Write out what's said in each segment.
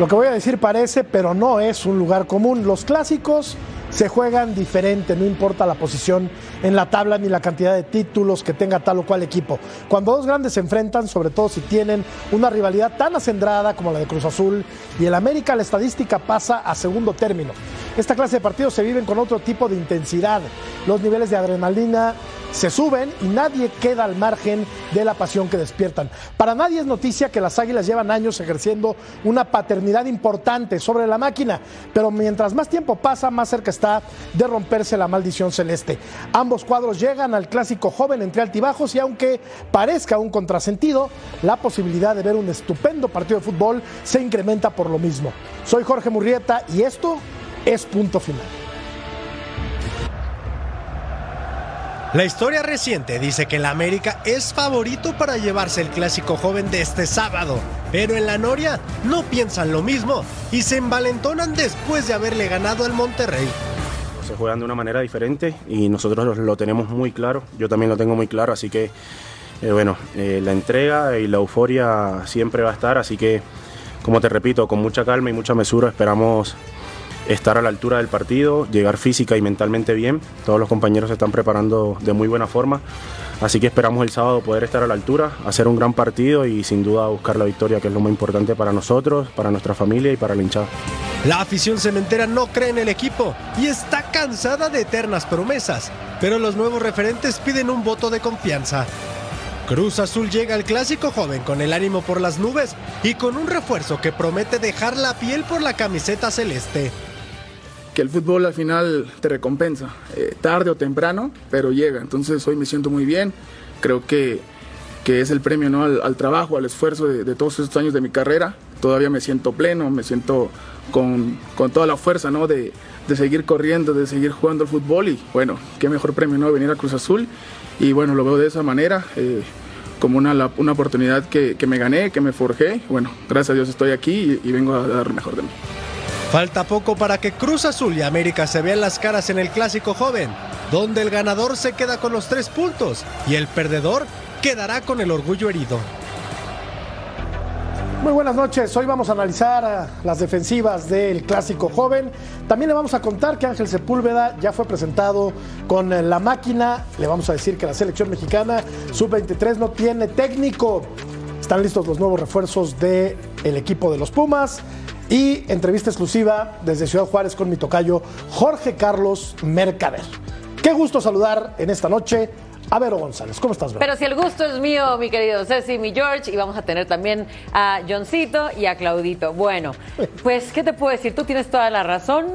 Lo que voy a decir parece, pero no es un lugar común. Los clásicos se juegan diferente, no importa la posición en la tabla ni la cantidad de títulos que tenga tal o cual equipo. Cuando dos grandes se enfrentan, sobre todo si tienen una rivalidad tan acendrada como la de Cruz Azul y el América, la estadística pasa a segundo término. Esta clase de partidos se viven con otro tipo de intensidad. Los niveles de adrenalina se suben y nadie queda al margen de la pasión que despiertan. Para nadie es noticia que las Águilas llevan años ejerciendo una paternidad importante sobre la máquina, pero mientras más tiempo pasa, más cerca está de romperse la maldición celeste. Ambos cuadros llegan al clásico joven entre altibajos y aunque parezca un contrasentido, la posibilidad de ver un estupendo partido de fútbol se incrementa por lo mismo. Soy Jorge Murrieta y esto es punto final. La historia reciente dice que el América es favorito para llevarse el clásico joven de este sábado, pero en la Noria no piensan lo mismo y se envalentonan después de haberle ganado al Monterrey. Se juegan de una manera diferente y nosotros lo tenemos muy claro, yo también lo tengo muy claro, así que eh, bueno, eh, la entrega y la euforia siempre va a estar, así que como te repito, con mucha calma y mucha mesura esperamos estar a la altura del partido, llegar física y mentalmente bien. Todos los compañeros se están preparando de muy buena forma. Así que esperamos el sábado poder estar a la altura, hacer un gran partido y sin duda buscar la victoria, que es lo más importante para nosotros, para nuestra familia y para el hinchado. La afición cementera no cree en el equipo y está cansada de eternas promesas, pero los nuevos referentes piden un voto de confianza. Cruz Azul llega al clásico joven con el ánimo por las nubes y con un refuerzo que promete dejar la piel por la camiseta celeste que el fútbol al final te recompensa, eh, tarde o temprano, pero llega. Entonces hoy me siento muy bien, creo que, que es el premio ¿no? al, trabajo, al esfuerzo de, todos estos años de mi carrera. Todavía me siento pleno, me siento con, con toda la fuerza ¿no? de, de, seguir corriendo, de seguir jugando al fútbol y bueno, qué mejor premio ¿no? venir a Cruz Azul y bueno, lo veo de esa manera. Eh, como una, una oportunidad que, que, me gané, que me forjé. Bueno, gracias a Dios estoy aquí y, y vengo a dar mejor de mí. Falta poco para que Cruz Azul y América se vean las caras en el clásico joven, donde el ganador se queda con los tres puntos y el perdedor quedará con el orgullo herido. Muy buenas noches, hoy vamos a analizar las defensivas del clásico joven. También le vamos a contar que Ángel Sepúlveda ya fue presentado con la máquina. Le vamos a decir que la selección mexicana sub-23 no tiene técnico. Están listos los nuevos refuerzos del equipo de los Pumas. Y entrevista exclusiva desde Ciudad Juárez con mi tocayo Jorge Carlos Mercader. Qué gusto saludar en esta noche a Vero González. ¿Cómo estás, Vero? Pero si el gusto es mío, mi querido Ceci, mi George, y vamos a tener también a Johncito y a Claudito. Bueno, pues, ¿qué te puedo decir? Tú tienes toda la razón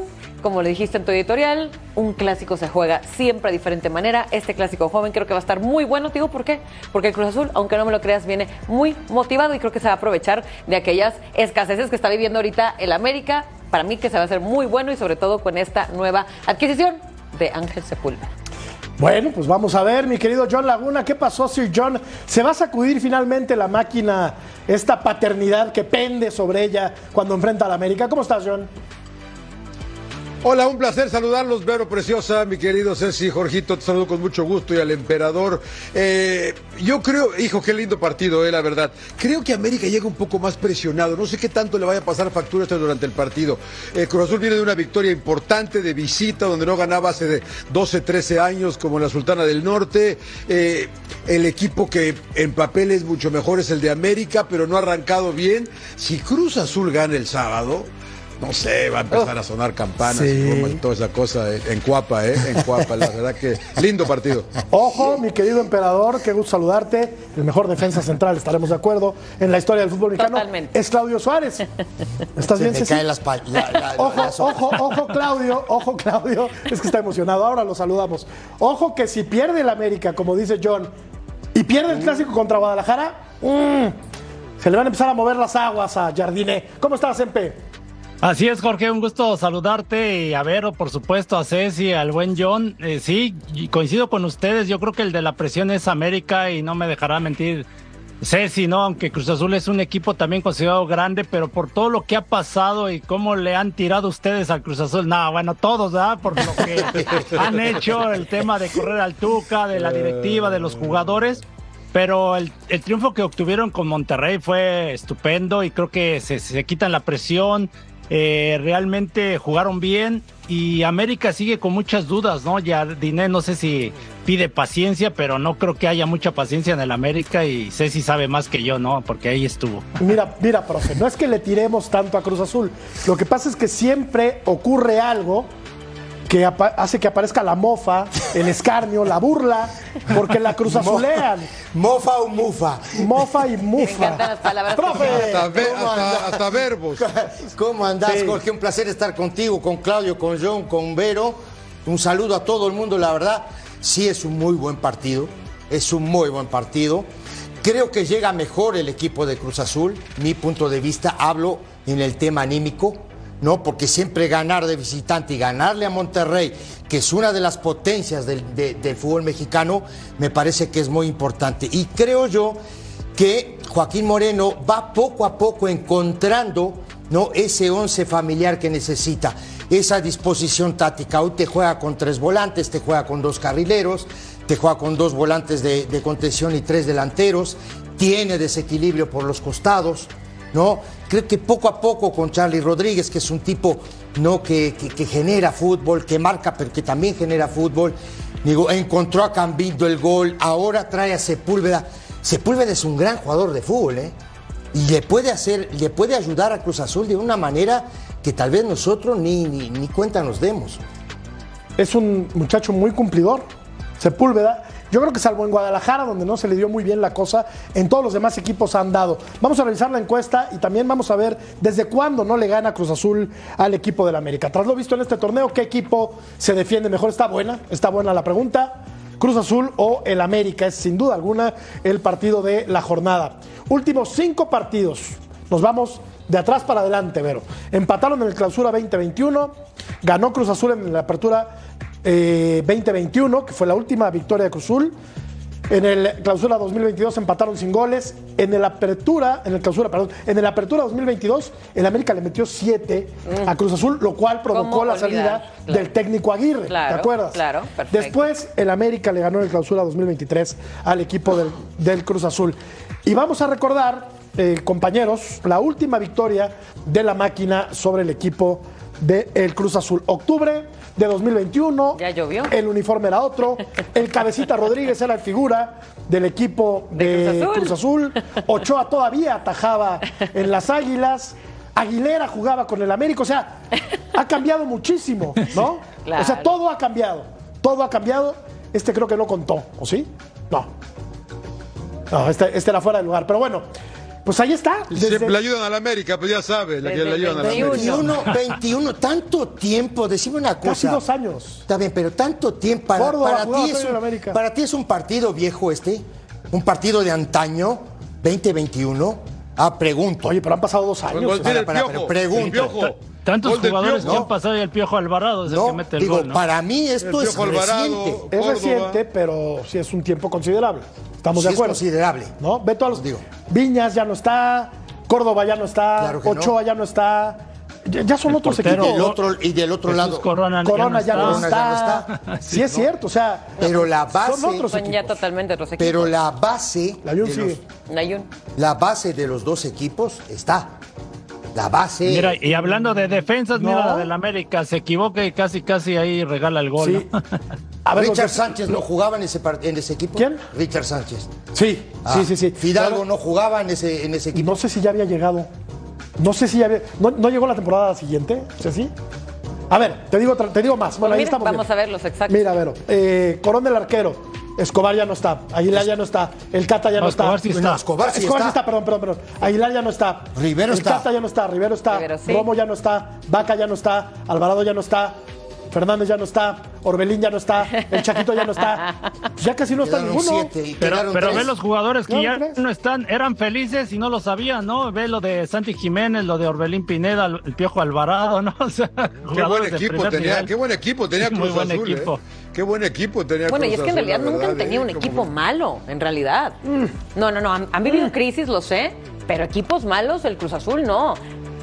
como le dijiste en tu editorial, un clásico se juega siempre de diferente manera. Este clásico joven creo que va a estar muy bueno. Digo por qué. Porque el Cruz Azul, aunque no me lo creas, viene muy motivado y creo que se va a aprovechar de aquellas escaseces que está viviendo ahorita el América. Para mí que se va a hacer muy bueno y sobre todo con esta nueva adquisición de Ángel Sepúlveda. Bueno, pues vamos a ver, mi querido John Laguna, ¿qué pasó, Sir John? ¿Se va a sacudir finalmente la máquina, esta paternidad que pende sobre ella cuando enfrenta a la América? ¿Cómo estás, John? Hola, un placer saludarlos, Vero Preciosa, mi querido Ceci, Jorgito, te saludo con mucho gusto y al emperador. Eh, yo creo, hijo, qué lindo partido, eh, la verdad. Creo que América llega un poco más presionado, no sé qué tanto le vaya a pasar factura esto durante el partido. Eh, Cruz Azul viene de una victoria importante de visita, donde no ganaba hace de 12, 13 años, como la Sultana del Norte. Eh, el equipo que en papel es mucho mejor es el de América, pero no ha arrancado bien. Si Cruz Azul gana el sábado, no sé, va a empezar a sonar campanas y toda esa cosa en Cuapa, ¿eh? En Cuapa, la verdad que lindo partido. Ojo, mi querido emperador, qué gusto saludarte. El mejor defensa central, estaremos de acuerdo, en la historia del fútbol mexicano. Totalmente. Es Claudio Suárez. ¿Estás bien, Me Ceci? cae las la- la- Ojo, las- ojo, ojo, Claudio, ojo, Claudio. Es que está emocionado. Ahora lo saludamos. Ojo que si pierde el América, como dice John, y pierde el clásico contra Guadalajara, mm, se le van a empezar a mover las aguas a Jardiné. ¿Cómo estás, Empe? Así es, Jorge, un gusto saludarte y a Vero, por supuesto, a Ceci, al buen John. Eh, sí, coincido con ustedes, yo creo que el de la presión es América y no me dejará mentir Ceci, ¿no? Aunque Cruz Azul es un equipo también considerado grande, pero por todo lo que ha pasado y cómo le han tirado ustedes al Cruz Azul, nada, bueno, todos, ¿verdad? Por lo que han hecho, el tema de correr al Tuca, de la directiva, de los jugadores. pero el, el triunfo que obtuvieron con Monterrey fue estupendo y creo que se, se quitan la presión, eh, realmente jugaron bien y América sigue con muchas dudas, ¿no? Ya Diné no sé si pide paciencia, pero no creo que haya mucha paciencia en el América y Ceci sabe más que yo, ¿no? Porque ahí estuvo. Mira, mira, profe, no es que le tiremos tanto a Cruz Azul. Lo que pasa es que siempre ocurre algo que hace que aparezca la mofa, el escarnio, la burla, porque la Cruz Azulean. ¿Mofa o mufa? Mofa y Me mufa. encantan las palabras. Profe. Hasta, hasta verbos. ¿Cómo andás, Sí. Jorge? Un placer estar contigo, con Claudio, con John, con Vero. Un saludo a todo el mundo, la verdad. Sí es un muy buen partido. Es un muy buen partido. Creo que llega mejor el equipo de Cruz Azul. Mi punto de vista, hablo en el tema anímico. ¿No? Porque siempre ganar de visitante y ganarle a Monterrey, que es una de las potencias del, de- del fútbol mexicano, me parece que es muy importante. Y creo yo que Joaquín Moreno va poco a poco encontrando ¿no? ese once familiar que necesita, esa disposición táctica. Hoy te juega con tres volantes, te juega con dos carrileros, te juega con dos volantes de, de contención y tres delanteros, tiene desequilibrio por los costados. ¿no? Creo que poco a poco con Charlie Rodríguez, que es un tipo ¿no? que, genera fútbol, que marca, pero que también genera fútbol. Encontró a Cambindo el gol, ahora trae a Sepúlveda. Sepúlveda es un gran jugador de fútbol, ¿eh? Y le puede hacer, le puede ayudar a Cruz Azul de una manera que tal vez nosotros ni, ni, ni cuenta nos demos. Es un muchacho muy cumplidor, Sepúlveda. Yo creo que salvo en Guadalajara, donde no se le dio muy bien la cosa, en todos los demás equipos han dado. Vamos a revisar la encuesta y también vamos a ver desde cuándo no le gana Cruz Azul al equipo del América. Tras lo visto en este torneo, ¿qué equipo se defiende mejor? Está buena, está buena la pregunta. Cruz Azul o el América es sin duda alguna el partido de la jornada. Últimos cinco partidos. Nos vamos de atrás para adelante, Vero. Empataron en el clausura 2021, ganó Cruz Azul en la apertura eh, 2021, que fue la última victoria de Cruz Azul. En el clausura 2022 empataron sin goles. En el apertura, en el clausura, perdón, en el apertura 2022, el América le metió 7 a Cruz Azul, lo cual provocó ¿Cómo la olvidar? salida Claro. del técnico Aguirre. Claro, ¿Te acuerdas? claro, perfecto. Después, el América le ganó en el clausura 2023 al equipo del, del Cruz Azul. Y vamos a recordar, eh, compañeros, la última victoria de la máquina sobre el equipo del Cruz Azul. Octubre de 2021. Ya llovió. El uniforme era otro. El cabecita Rodríguez era la figura del equipo de, De Cruz Cruz, Azul. Ochoa todavía atajaba en las Águilas. Aguilera jugaba con el América. O sea, ha cambiado muchísimo, ¿no? Claro. O sea, todo ha cambiado. Todo ha cambiado. Este creo que no contó, ¿o sí? No. No, este, este era fuera de lugar. Pero bueno, pues ahí está. Desde- siempre le ayudan a la América, pues ya sabe, la que le ayudan a la 21. América. 21, 21, tanto tiempo, decime una cosa. Casi dos años. Está bien, pero tanto tiempo para, Córdoba para ti es un, América. para ti es un partido viejo este, un partido de antaño, 2021. Ah, pregunto. Oye, pero han pasado dos años. Para, piojo. pero pregunto. Tantos jugadores que han pasado y el Piojo Alvarado es el que mete el digo, gol, ¿no? para mí esto El es Alvarado. reciente. Es reciente, pero sí es un tiempo considerable. Estamos Sí de es acuerdo. considerable. ¿No? Ve todos los. Digo. Viñas ya no está. Córdoba ya no está. Claro que no. Ochoa ya no está. Ya, ya son El otros portero. Y equipos. del otro, y del otro lado. Corona, Corona ya no, Corona está. ya no Sí, es cierto. O sea, Pero la base- son otros Son ya equipos. totalmente otros equipos. Pero la base, La Jun sigue. los, Nayun. la base de los dos equipos está. La base. Mira, y hablando de defensas, No. mira la del América, se equivoca y casi casi ahí regala el gol. Sí. ¿no? A ver, Richard Sánchez no jugaba en ese, en ese equipo. ¿Quién? Richard Sánchez. Sí, Ah, sí, sí, sí. Fidalgo no jugaba en ese, en ese equipo. No sé si ya había llegado. No sé si ya había. ¿No, no llegó la temporada siguiente? ¿Sí? sí? A ver, te digo, te digo más. Bueno, ahí Pues mira, estamos. vamos bien. a ver los exactos. Mira, Vero. Eh, Corón del arquero. Escobar ya no está. Aguilar ya no está. El Cata ya no, No, está. Escobar sí está. No, Escobar sí Escobar sí está. está, perdón, perdón, perdón. Aguilar ya no está. Rivero el está. Cata ya no está. Rivero está. Rivero sí. Romo ya no está. Vaca ya no está. Alvarado ya no está. Fernández ya no está. Orbelín ya no está. El Chaquito ya no está. Pues ya casi no está ninguno. siete y Pero, pero tres. ve los jugadores que ya tres. no están, eran felices y no lo sabían, ¿no? Ve lo de Santi Jiménez, lo de Orbelín Pineda, el Piojo Alvarado, ¿no? O sea, Qué buen equipo tenía, nivel. qué buen equipo tenía Muy buen Azul, equipo. ¿eh? Qué buen equipo tenía Bueno, y es que en realidad nunca han tenido ¿eh? un Como- equipo malo, en realidad. No, no, no, han, han vivido crisis, lo sé, pero equipos malos, el Cruz Azul no.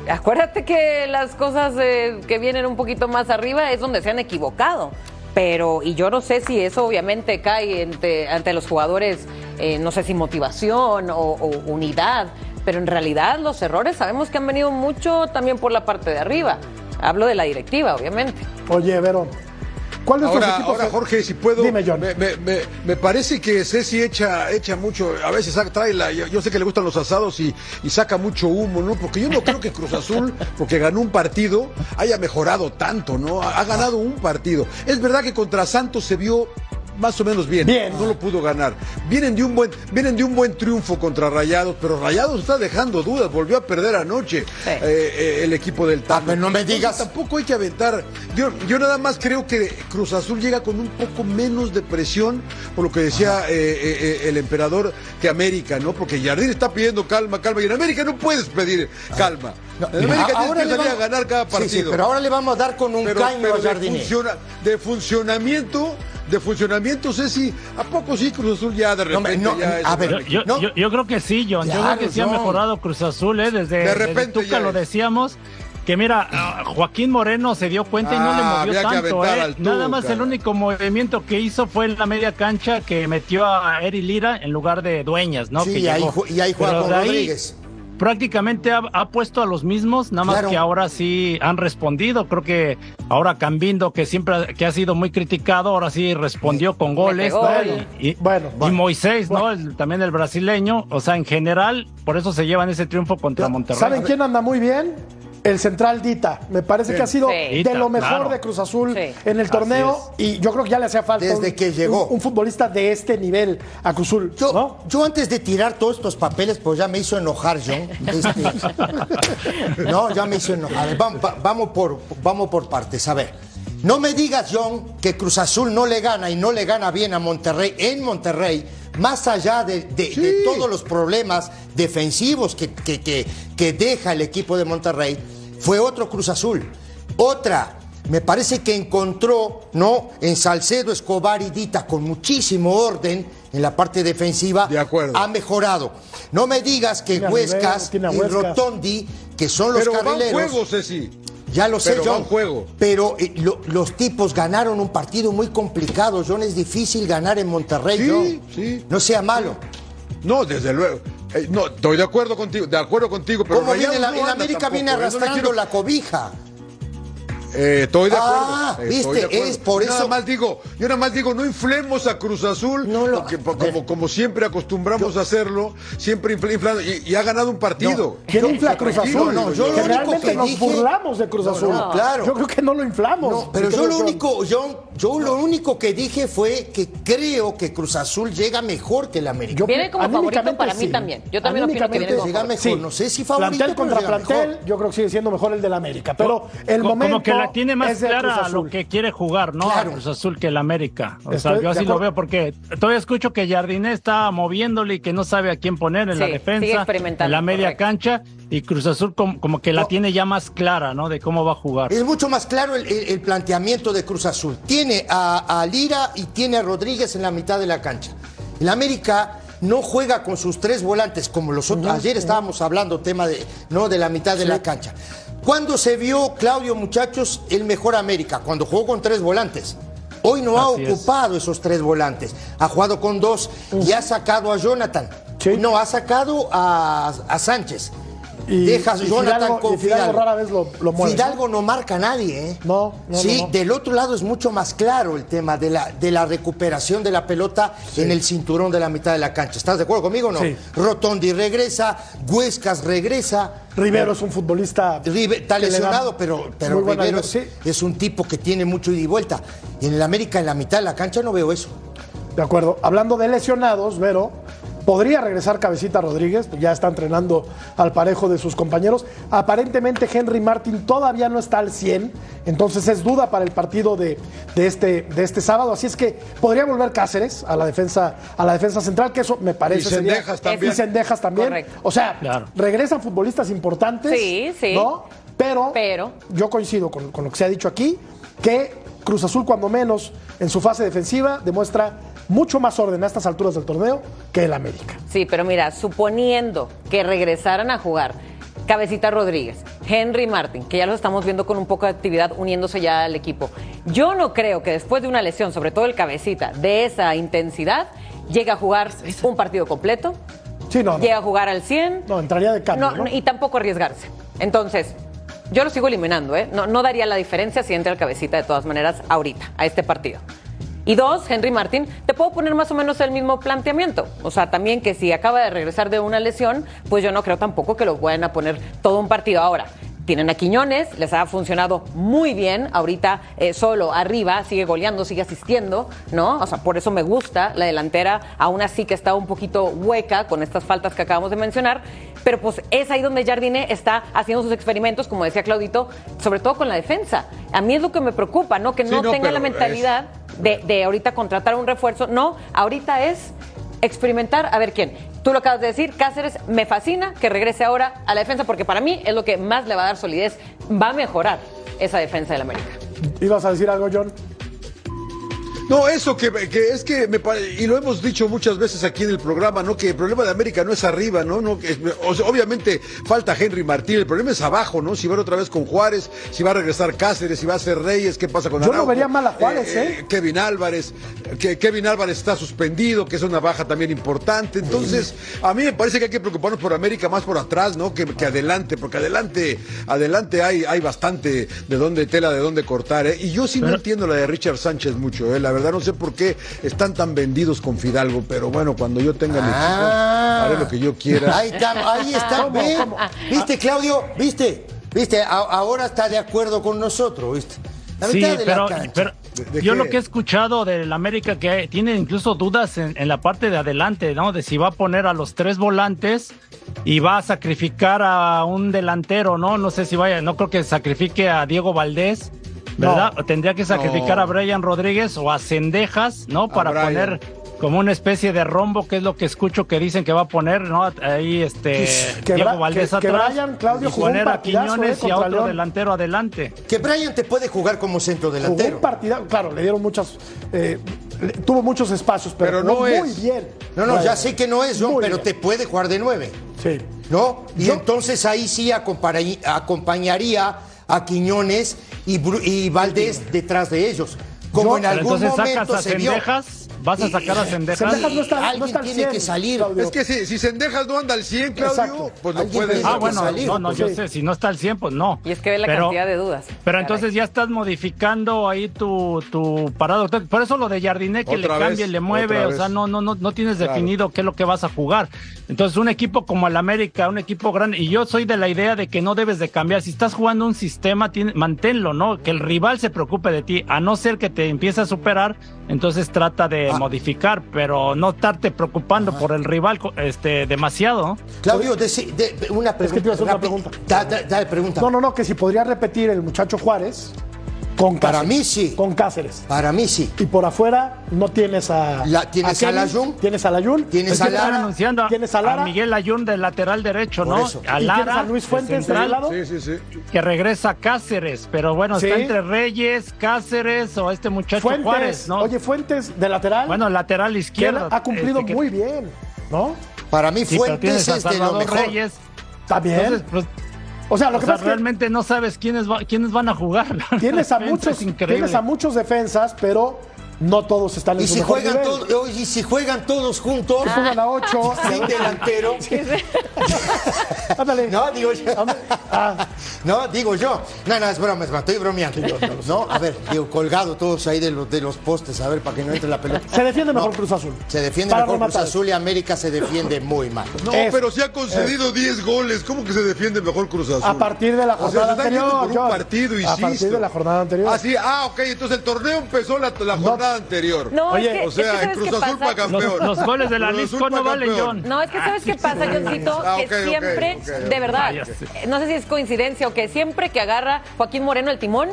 Acuérdate que las cosas eh, que vienen un poquito más arriba es donde se han equivocado. pero, y yo no sé si eso obviamente cae ante, ante los jugadores, eh, no sé si motivación o, o unidad, pero en realidad los errores sabemos que han venido mucho también por la parte de arriba. Hablo de la directiva, obviamente. Oye, Vero, ¿cuál Ahora, ahora, Jorge, si puedo. Dime, John. Me, me- me- me parece que Ceci echa, echa mucho. A veces trae la. Yo, yo sé que le gustan los asados y, y saca mucho humo, ¿no? Porque yo no creo que Cruz Azul, porque ganó un partido, haya mejorado tanto, ¿no? Ha, ha ganado un partido. Es verdad que contra Santos se vio. Más o menos bien. Bien. No lo pudo ganar. Vienen de un buen, vienen de un buen triunfo contra Rayados, pero Rayados está dejando dudas. Volvió a perder anoche eh, eh, el equipo del Tano. Ah, no me Entonces, digas. Tampoco hay que aventar. Yo, yo nada más creo que Cruz Azul llega con un poco menos de presión, por lo que decía eh, el emperador, que América, ¿no? Porque Jardín está pidiendo calma, calma. Y en América no puedes pedir calma. No, en América ahora tienes que salir vamos- a ganar cada partido. sí, pero ahora le vamos a dar con un Pero- caño pero a de, Jardiné. funciona- de funcionamiento, de funcionamiento, Ceci, ¿a poco sí Cruz Azul ya de repente no, ya es a ver, Yo, yo, No. yo- yo creo que sí, John. yo Claro, creo que sí ha mejorado Cruz Azul, ¿eh? Desde, De desde repente Tuca lo decíamos. Que mira, ah, Joaquín Moreno se dio cuenta y no le Ah, movió tanto, ¿eh? Nada más el único movimiento que hizo fue en la media cancha que metió a Eri Lira en lugar de Dueñas, ¿no? Sí, Que y ahí y ahí juega con ahí Rodríguez. Prácticamente ha, ha puesto a los mismos, nada más Claro. que ahora sí han respondido. Creo que ahora Cambindo, que siempre que ha sido muy criticado, ahora sí respondió con goles. gol. ¿no? Y, y- Bueno, y bueno. Moisés, ¿no? El- también el brasileño. O sea, en general, por eso se llevan ese triunfo contra Monterrey. ¿Saben quién anda muy bien? El central Dita. Me parece que ha sido Sí. de Dita, lo mejor claro. de Cruz Azul Sí. en el torneo y yo creo que ya le hacía falta Desde un, que llegó. un, un futbolista de este nivel a Cruz Azul. Yo, ¿no? yo antes de tirar todos estos papeles, pues ya me hizo enojar, John. Este, no, ya me hizo enojar. A ver, vamos, va- vamos por, vamos por partes. A ver, no me digas, John, que Cruz Azul no le gana y no le gana bien a Monterrey en Monterrey, más allá de, de- de todos los problemas defensivos que, que- que- que deja el equipo de Monterrey, fue otro Cruz Azul. Otra. Me parece que encontró, ¿no? En Salcedo, Escobar y Dita con muchísimo orden en la parte defensiva. De acuerdo. Ha mejorado. No me digas que Huescas y. Rotondi, que son los Pero carrileros. juego, Ceci. Ya lo sé, Pero John. juego. Pero eh, lo- los tipos ganaron un partido muy complicado, John. Es difícil ganar en Monterrey, Sí, John. sí. No sea malo. No, desde luego. Eh, no, estoy de acuerdo contigo, de acuerdo contigo, pero ¿Cómo viene la, no en América tampoco, viene no arrastrando quiero- la cobija? Eh, estoy de acuerdo. Ah, viste, estoy de acuerdo. es por Yo Nada eso- más digo, yo nada más digo, no inflemos a Cruz Azul, No lo- porque, po- como, como siempre acostumbramos a hacerlo, siempre infla- inflando, y, y ha ganado un partido. ¿Quién Yo- infla a Cruz Azul? no, yo lo realmente que nos dije- burlamos de Cruz No, Azul. no, claro. Yo creo que no lo inflamos. No, pero yo lo único, John, yo lo único que dije fue que creo que Cruz Azul llega mejor que el América. Yo- Viene como favorito para mí sí. también. Yo también opino que viene llega mejor. No sé si favorito, Plantel contra plantel, mejor. yo creo que sigue siendo mejor el del América. Pero el momento. como que la tiene más clara lo que quiere jugar, ¿no? Claro. A Cruz Azul que el América. O Estoy sea, yo así lo veo porque todavía escucho que Jardiné está moviéndole y que no sabe a quién poner en Sí, la defensa, experimentando, en la media correcto. cancha y Cruz Azul como, como que la No. tiene ya más clara, ¿no? De cómo va a jugar. Es mucho más claro el, el- el planteamiento de Cruz Azul. Tiene a, a Lira y tiene a Rodríguez en la mitad de la cancha. El América no juega con sus tres volantes como los otros. Ayer estábamos hablando tema de, ¿no? de la mitad de la cancha. ¿Cuándo se vio, Claudio, muchachos, el mejor América? Cuando jugó con tres volantes. Hoy no ha es. ocupado esos tres volantes. Ha jugado con dos y ha sacado a Jonathan. Sí. No, ha sacado a, a Sánchez. Y- Jonathan Fidalgo- con Fidalgo Fidalgo. rara vez lo- lo mueve, Fidalgo no marca a nadie, ¿eh? No, no, Sí, no, del otro lado es mucho más claro el tema de la, de la recuperación de la pelota en el cinturón de la mitad de la cancha. ¿Estás de acuerdo conmigo o no? Sí. Rotondi regresa, Huescas regresa. Rivero es un futbolista. Está lesionado, pero, Rivero es, sí. es un tipo que tiene mucho ida y vuelta. Y en el América, en la mitad de la cancha, no veo eso. De acuerdo. Hablando de lesionados, Vero, podría regresar Cabecita Rodríguez, ya está entrenando al parejo de sus compañeros. Aparentemente Henry Martin todavía no está al 100, entonces es duda para el partido de, de este, de este sábado. Así es que podría volver Cáceres a la defensa, a la defensa central, que eso me parece. Y Cendejas también. Y Cendejas también. Correcto. O sea, Claro. regresan futbolistas importantes. Sí, sí. ¿no? Pero, Pero. yo coincido con, con lo que se ha dicho aquí, que Cruz Azul, cuando menos en su fase defensiva, demuestra mucho más orden a estas alturas del torneo que el América. Sí, pero mira, suponiendo que regresaran a jugar Cabecita Rodríguez Henry Martin, que ya los estamos viendo con un poco de actividad uniéndose ya al equipo. Yo no creo que después de una lesión, sobre todo el cabecita, de esa intensidad, llegue a jugar un partido completo, Sí, no. no. llegue a jugar al 100. No, entraría de cambio. No, ¿no? y tampoco arriesgarse. Entonces, yo lo sigo eliminando, ¿eh? No, no daría la diferencia si entra el cabecita de todas maneras ahorita, a este partido. Y dos, Henry Martín, te puedo poner más o menos el mismo planteamiento. O sea, también que si acaba de regresar de una lesión, pues yo no creo tampoco que lo vayan a poner todo un partido ahora. Tienen a Quiñones, les ha funcionado muy bien. Ahorita eh, solo arriba, sigue goleando, sigue asistiendo, ¿no? O sea, por eso me gusta la delantera, aún así que está un poquito hueca con estas faltas que acabamos de mencionar. Pero pues es ahí donde Jardine está haciendo sus experimentos, como decía Claudito, sobre todo con la defensa. A mí es lo que me preocupa, ¿no? Que Sí, no, tenga la mentalidad de, de ahorita contratar un refuerzo. No, ahorita es experimentar a ver quién. Tú lo acabas de decir, Cáceres me fascina que regrese ahora a la defensa porque para mí es lo que más le va a dar solidez, va a mejorar esa defensa del América. ¿Ibas a decir algo, John? No, eso que, que es que me pare- y lo hemos dicho muchas veces aquí en el programa, ¿no? Que el problema de América no es arriba, ¿no? no que es- o sea, obviamente falta Henry Martín, el problema es abajo, ¿no? Si va otra vez con Juárez, si va a regresar Cáceres, si va a ser Reyes, ¿qué pasa con Yo no vería mal a Juárez, ¿eh? Kevin Álvarez, que Kevin Álvarez está suspendido, que es una baja también importante. Entonces, a mí me parece que hay que preocuparnos por América más por atrás, ¿no? Que, que adelante, porque adelante, adelante hay, hay bastante de dónde tela de dónde cortar, ¿eh? Y yo sí no entiendo la de Richard Sánchez mucho, ¿eh? La verdad no sé por qué están tan vendidos con Fidalgo, pero bueno, cuando yo tenga mi Ah. equipo, haré lo que yo quiera. Ahí está, ahí está, ¿Cómo. ¿Viste, Claudio? ¿Viste? ¿Viste? A- ahora está de acuerdo con nosotros, ¿viste? La Sí, mitad de pero, la cancha. pero ¿De- de yo qué? lo que he escuchado del América que tiene incluso dudas en, en la parte de adelante, ¿no? De si va a poner a los tres volantes y va a sacrificar a un delantero, ¿no? No sé si vaya, no creo que sacrifique a Diego Valdés, ¿verdad? O Tendría que sacrificar No. a Brian Rodríguez o a Cendejas, ¿no? Para poner como una especie de rombo, que es lo que escucho que dicen que va a poner, ¿no? Ahí este Que Diego Valdés que- que atrás Brian, Claudio, y jugó un poner a partidazo, Quiñones eh, y a otro León. delantero adelante. Que Brian te puede jugar como centro Jugó delantero. un partido, claro, le dieron muchas, eh, le- tuvo muchos espacios, pero, Pero no jugó muy es. bien. No, no, ya sé que no es, John, pero bien. te puede jugar de nueve. Sí. ¿No? Y Yo- entonces ahí sí acompañaría, a Quiñones y, Bru- y Valdés detrás de ellos. Como en algún sacas momento a se vio. Vas a sacar a Cendejas. Cendejas no está, no Alguien está al tiene 100, que salir. Claudio. Es que si, si Sendejas no anda al 100, Claudio, Exacto. pues lo Alguien puede tiene Ah, que bueno, salir, no, no, pues, yo sí. sé, si no está al 100, pues no. Y es que ve la Pero- cantidad de dudas. Pero Caray. entonces ya estás modificando ahí tu, tu parado. Por eso lo de Jardiné que Otra le cambia, vez, le mueve, otra o sea, vez. no, no, no, no tienes Claro. definido qué es lo que vas a jugar. Entonces, un equipo como el América, un equipo grande, y yo soy de la idea de que no debes de cambiar. Si estás jugando un sistema, tiene- manténlo, ¿no? Que el rival se preocupe de ti, a no ser que te empiece a superar, entonces trata de Ah. modificar, pero no estarte preocupando por el rival este, demasiado. Claudio, de- de- una que te iba a pregunta. hacer una pregunta. Da- da- dale, pregunta. No, no, no, que si podría repetir el muchacho Juárez con Para mí sí. Con Cáceres. Para mí sí. Y por afuera no tienes a. La- tienes Kevin, a Layún. Tienes a Layún. Tienes Pues a Lara. anunciando a, Tienes a Lara. a Miguel Ayun del lateral derecho, Por ¿no? eso. A Y tienes Lara, a Luis Fuentes de central, lado. Sí, sí, sí. que regresa a Cáceres, pero bueno, Sí. está entre Reyes, Cáceres o este muchacho Fuentes. Juárez, ¿no? Oye, Fuentes de lateral. bueno, lateral izquierdo. ha cumplido este, que- muy bien, ¿no? Para mí Sí, Fuentes a es de lo mejor. Reyes. También. Entonces, pues, o sea, lo o que sea, pasa es que realmente no sabes quiénes, va- quiénes van a jugar. tienes a muchos, tienes a muchos defensas, pero no todos están en Y su si, mejor juegan nivel. y si juegan todos juntos, Juegan a ocho. sin delantero. Ándale. No, digo yo. Ah, No, digo yo. No, no, es broma, es broma, estoy bromeando. No, a ver, digo, colgado todos ahí de los, de los postes, a ver, para que no entre la pelota. se defiende mejor No, Cruz Azul. Se defiende Para mejor Cruz. Azul y América se defiende muy mal. No, Es- pero si ha concedido 10 goles, ¿cómo que se defiende mejor Cruz Azul? A partir de la O sea, jornada se anterior. por un John. partido, a insisto. partir de la jornada anterior. Ah, sí, ah, ok, entonces el torneo empezó la, la jornada anterior. No, Oye, es que, o sea, es que. Los, los goles de la Lisco no valen. John. No, es que ¿sabes qué pasa, Johncito? Ah, que siempre, de verdad, Ah, eh, no sé si es coincidencia o que siempre que agarra Joaquín Moreno el timón,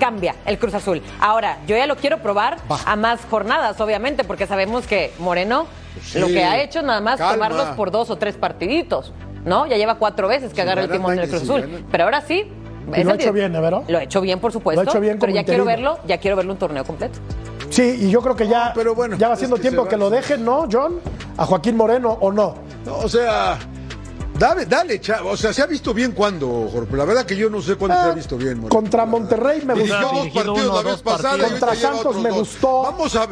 cambia el Cruz Azul. Ahora, yo ya lo quiero probar a más jornadas, obviamente, porque sabemos que Moreno Sí, lo que ha hecho es nada más calma. tomarlos por dos o tres partiditos, ¿no? Ya lleva cuatro veces que Si agarra el timón del Cruz si Azul. ganan. Pero ahora sí. Y es lo ha el- hecho bien, ¿eh, Vero? Lo ha hecho bien, por supuesto. Lo ha hecho bien pero ya quiero verlo, ya quiero verlo un torneo completo. Sí, y yo creo que ya, pero bueno, ya va siendo tiempo que lo dejen, ¿no, John? A Joaquín Moreno o no. No, o sea, Dale, dale, chavo. O sea, se ha visto bien cuando, Jorge. La verdad que yo no sé cuándo se ha visto bien, Moreno. Contra Monterrey me Dirigió gustó. dos partidos uno, la vez pasada. Contra Santos me dos. gustó. Vamos a.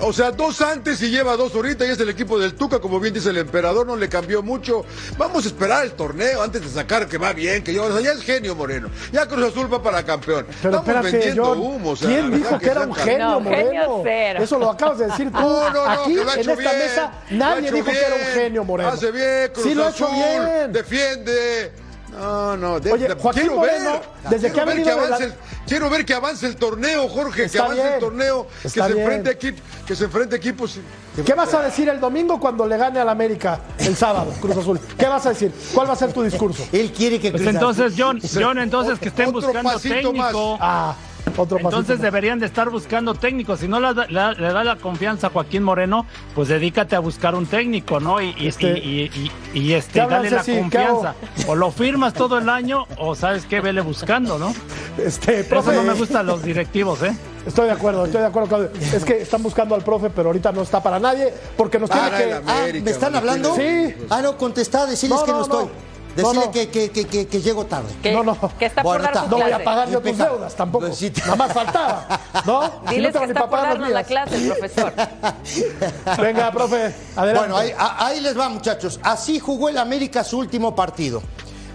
O sea, dos antes y lleva dos ahorita y es el equipo del Tuca, como bien dice el emperador, no le cambió mucho. Vamos a esperar el torneo antes de sacar que va bien, que yo. O sea, ya es genio Moreno. Ya Cruz Azul va para campeón. Pero Estamos espérate, vendiendo John, humo. o sea, la ¿quién dijo que era un genio, No, Moreno? genio cero. Eso lo acabas de decir tú. No, no, no, Aquí, que lo ha en hecho esta bien. mesa, nadie dijo que era un bien. genio, Moreno. Hace bien, Cruz sí, lo ha hecho Azul, bien. Defiende. No, no, de- Oye, Joaquín quiero Moreno, ver, desde quiero que ha ver la- avance el- quiero ver que avance el torneo, Jorge, Está que avance bien, el torneo, que se bien. enfrente equipos, que se enfrente equipos. ¿Qué vas a decir el domingo cuando le gane al América el sábado, Cruz Azul? ¿Qué vas a decir? ¿Cuál va a ser tu discurso? Él quiere que Pues Cruz Azul- entonces, John, John, entonces que estén Otro buscando técnico. Ah, otro Entonces deberían de estar buscando técnicos. Si no le da, le- le da la confianza a Joaquín Moreno, pues dedícate a buscar un técnico, ¿no? Y, y, Este- y, y- y- y, este, ¿Qué hablan, dale la confianza. O lo firmas todo el año, o sabes qué, vele buscando, ¿no? Este, Por eso no me gustan los directivos, ¿eh? Estoy de acuerdo, estoy de acuerdo. Claudio. Es que están buscando al profe, pero ahorita no está para nadie, porque nos tiene Para que... el Ah, ¿me están hablando? Sí. Ah, no, contestá, decirles No, que no, no, estoy. No. Decirle No, no. Que, que, que, que, que llego tarde. No, no. que está Bueno, por dar está. su No voy a pagar yo tus deudas tampoco. Sí. Nada más faltaba. ¿no? Si no Diles que está por pagar darnos la clase el profesor. Venga, profe, adelante. Bueno, ahí, a- ahí les va, muchachos. Así jugó el América su último partido.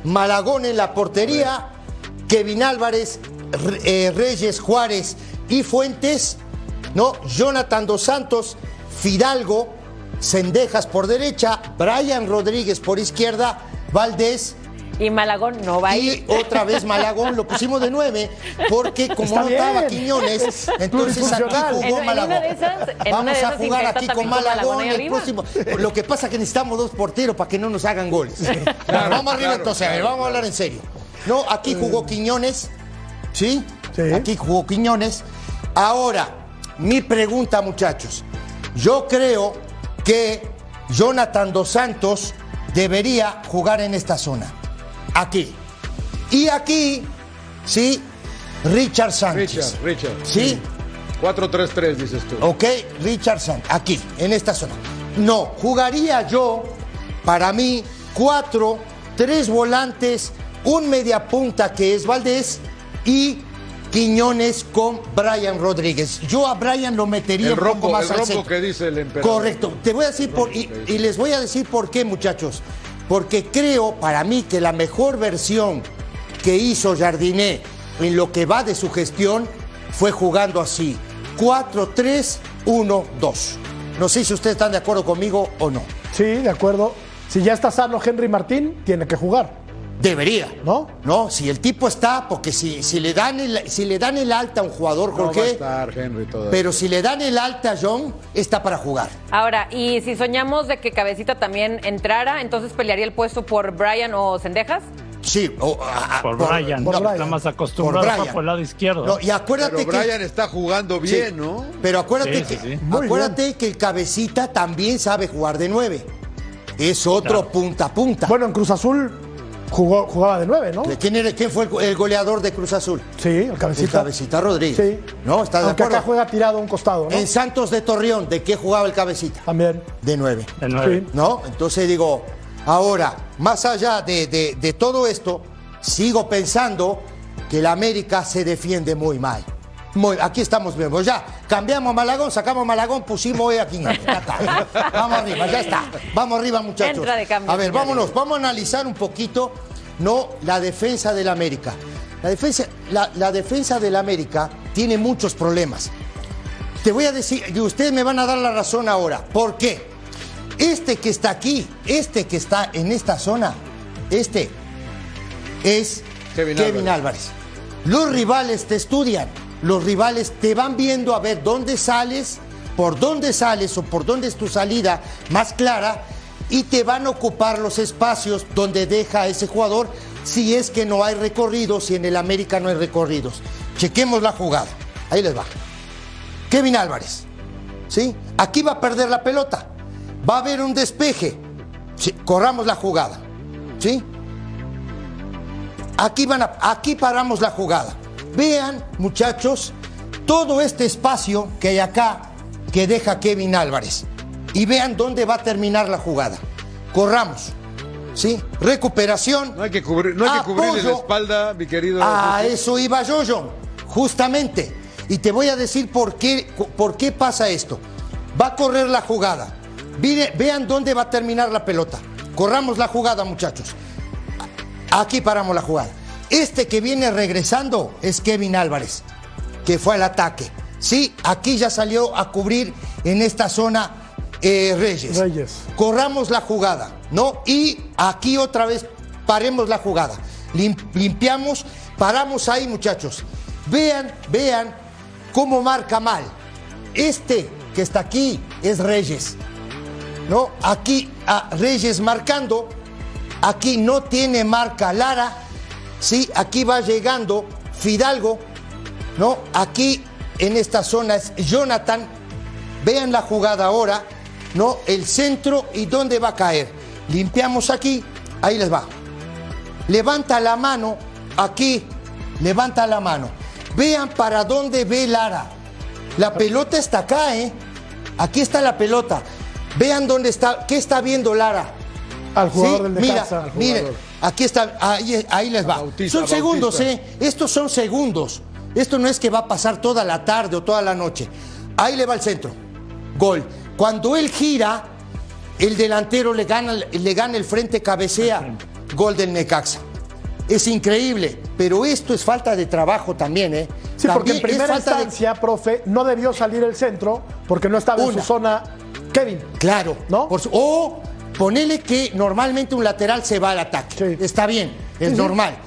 Malagón en la portería, Kevin Álvarez, Re- eh, Reyes, Juárez y Fuentes, ¿no? Jonathan Dos Santos, Fidalgo, Cendejas por derecha, Brian Rodríguez por izquierda, Valdés Y Malagón no va a y ir. otra vez Malagón lo pusimos de nueve porque como Está no estaba bien. Quiñones, Es entonces aquí jugó En- Malagón. esas- en Vamos a jugar aquí con Malagón el arriba. próximo. Lo que pasa es que necesitamos dos porteros para que no nos hagan goles. Vamos arriba claro, entonces, a ver, vamos a hablar en serio. No, aquí jugó Quiñones, ¿sí? Sí. Aquí jugó Quiñones. Ahora, mi pregunta, muchachos. Yo creo que Jonathan Dos Santos debería jugar en esta zona. Aquí. Y aquí, sí, Richard Sánchez. Richard, Richard. ¿Sí? 4-3-3, dices tú. Ok, Richard Sánchez. Aquí, en esta zona. No, jugaría yo, para mí, cuatro, tres volantes, un media punta que es Valdés y Quiñones con Brian Rodríguez. Yo a Brian lo metería El un poco rombo, más el al rombo centro. que dice el emperador. Correcto. Te voy a decir por, y, y les voy a decir por qué, muchachos. Porque creo para mí que la mejor versión que hizo Jardiné en lo que va de su gestión fue jugando así. 4-3-1-2. No sé si ustedes están de acuerdo conmigo o no. Sí, de acuerdo. Si ya está sano Henry Martín, tiene que jugar, Debería. ¿no? No, si el tipo está, porque si, si, le, dan el, si le dan el alta a un jugador, No va a Jorge, estar Henry todavía. pero si le dan el alta a John, está para jugar. Ahora, y si soñamos de que Cabecita también entrara, entonces pelearía el puesto por Brian o Sendejas. Sí, o- a- Por, Brian, por no, Brian. está más Por acostumbrado Brian. a por el lado izquierdo. No, y acuérdate Pero que. Brian está jugando Sí, bien, ¿no? Pero acuérdate, Sí, sí, que, acuérdate que el cabecita también sabe jugar de nueve. Es otro Claro. punta a punta. Bueno, en Cruz Azul jugó, jugaba de nueve, ¿no? ¿Quién, era- quién fue el, el goleador de Cruz Azul? Sí, el El cabecita. cabecita Rodríguez. Sí. ¿No? ¿Estás de Aunque acá acuerdo? juega tirado a un costado, ¿no? En Santos de Torreón, ¿de qué jugaba el cabecita? También. De nueve. De nueve. Sí. ¿No? Entonces digo, ahora, más allá de, de- de todo esto, sigo pensando que la América se defiende muy mal. Muy, aquí estamos bien. Pues ya, cambiamos a Malagón, sacamos a Malagón, pusimos hoy aquí. Vamos arriba, ya está. Vamos arriba, muchachos. Entra de cambio, a ver, señores. vámonos, vamos a analizar un poquito, no, la defensa del América. La defensa, la, la defensa del América tiene muchos problemas. Te voy a decir, y ustedes me van a dar la razón ahora. ¿Por qué? Este que está aquí, este que está en esta zona, este es Kevin Kevin, Álvarez. Los rivales te estudian, los rivales te van viendo a ver dónde sales, por dónde sales o por dónde es tu salida más clara y te van a ocupar los espacios donde deja ese jugador si es que no hay recorridos, si en el América no hay recorridos. Chequemos la jugada. Ahí les va. Kevin Álvarez. ¿Sí? Aquí va a perder la pelota. Va a haber un despeje. Corramos la jugada. ¿Sí? Aquí, van a- aquí paramos la jugada. Vean, muchachos, todo este espacio que hay acá que deja Kevin Álvarez. Y vean dónde va a terminar la jugada. Corramos. ¿sí? Recuperación. No hay que, cubrir, no hay que cubrirle la espalda, mi querido. A eso iba yo, John, justamente. Y te voy a decir por qué, por qué pasa esto. Va a correr la jugada. Vean dónde va a terminar la pelota. Corramos la jugada, muchachos. Aquí paramos la jugada. Este que viene regresando es Kevin Álvarez, que fue al ataque. Sí, aquí ya salió a cubrir en esta zona eh, Reyes. Reyes. Corramos la jugada, ¿no? Y aquí otra vez paremos la jugada. Lim- limpiamos, paramos ahí, muchachos. Vean, vean cómo marca mal. Este que está aquí es Reyes. ¿No? Aquí a Reyes marcando. Aquí no tiene marca Lara. Sí, aquí va llegando Fidalgo. ¿No? Aquí en esta zona es Jonathan. Vean la jugada ahora. ¿No? El centro y dónde va a caer. Limpiamos aquí. Ahí les va. Levanta la mano aquí. Levanta la mano. Vean para dónde ve Lara. La pelota está acá, ¿eh? Aquí está la pelota. Vean dónde está. ¿Qué está viendo Lara? Al jugador Sí, del mira, Necaxa. miren, aquí está, ahí, ahí les va. Bautista, son segundos, Bautista. ¿eh? Estos son segundos. Esto no es que va a pasar toda la tarde o toda la noche. Ahí le va el centro. Gol. Cuando él gira, el delantero le gana, le gana el frente, cabecea. Gol del Necaxa. Es increíble, pero esto es falta de trabajo también, ¿eh? Sí, porque en primera de- instancia, profe, no debió salir el centro porque no estaba en su zona Kevin. Claro, ¿No? Por su- o ponele que normalmente un lateral se va al ataque. Sí. Está bien, es Sí, sí. normal.